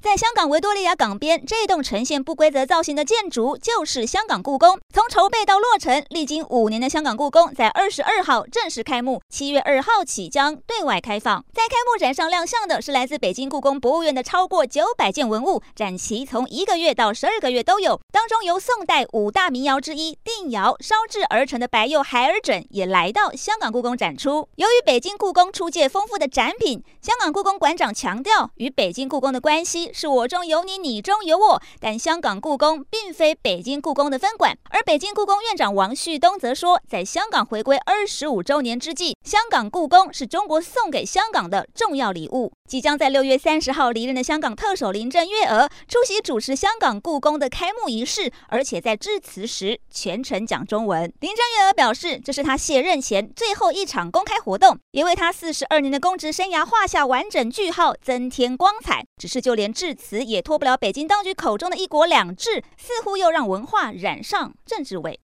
在香港维多利亚港边，这栋呈现不规则造型的建筑就是香港故宫。从筹备到落成，历经五年的香港故宫，在二十二号正式开幕，七月二号起将对外开放。在开幕展上亮相的是来自北京故宫博物院的超过九百件文物，展期从一个月到十二个月都有。当中由宋代五大名窑之一定窑烧制而成的白釉海耳枕也来到香港故宫展出。由于北京故宫出借丰富的展品，香港故宫馆长强调，与北京故宫的关系。是我中有你，你中有我，但香港故宫并非北京故宫的分馆。而北京故宫院长王旭东则说，在香港回归二十五周年之际，香港故宫是中国送给香港的重要礼物。即将在六月三十号离任的香港特首林郑月娥出席主持香港故宫的开幕仪式，而且在致辞时全程讲中文。林郑月娥表示，这是她卸任前最后一场公开活动，也为她四十二年的公职生涯画下完整句号，增添光彩。只是就连至此也脱不了北京当局口中的一国两制，似乎又让文化染上政治味。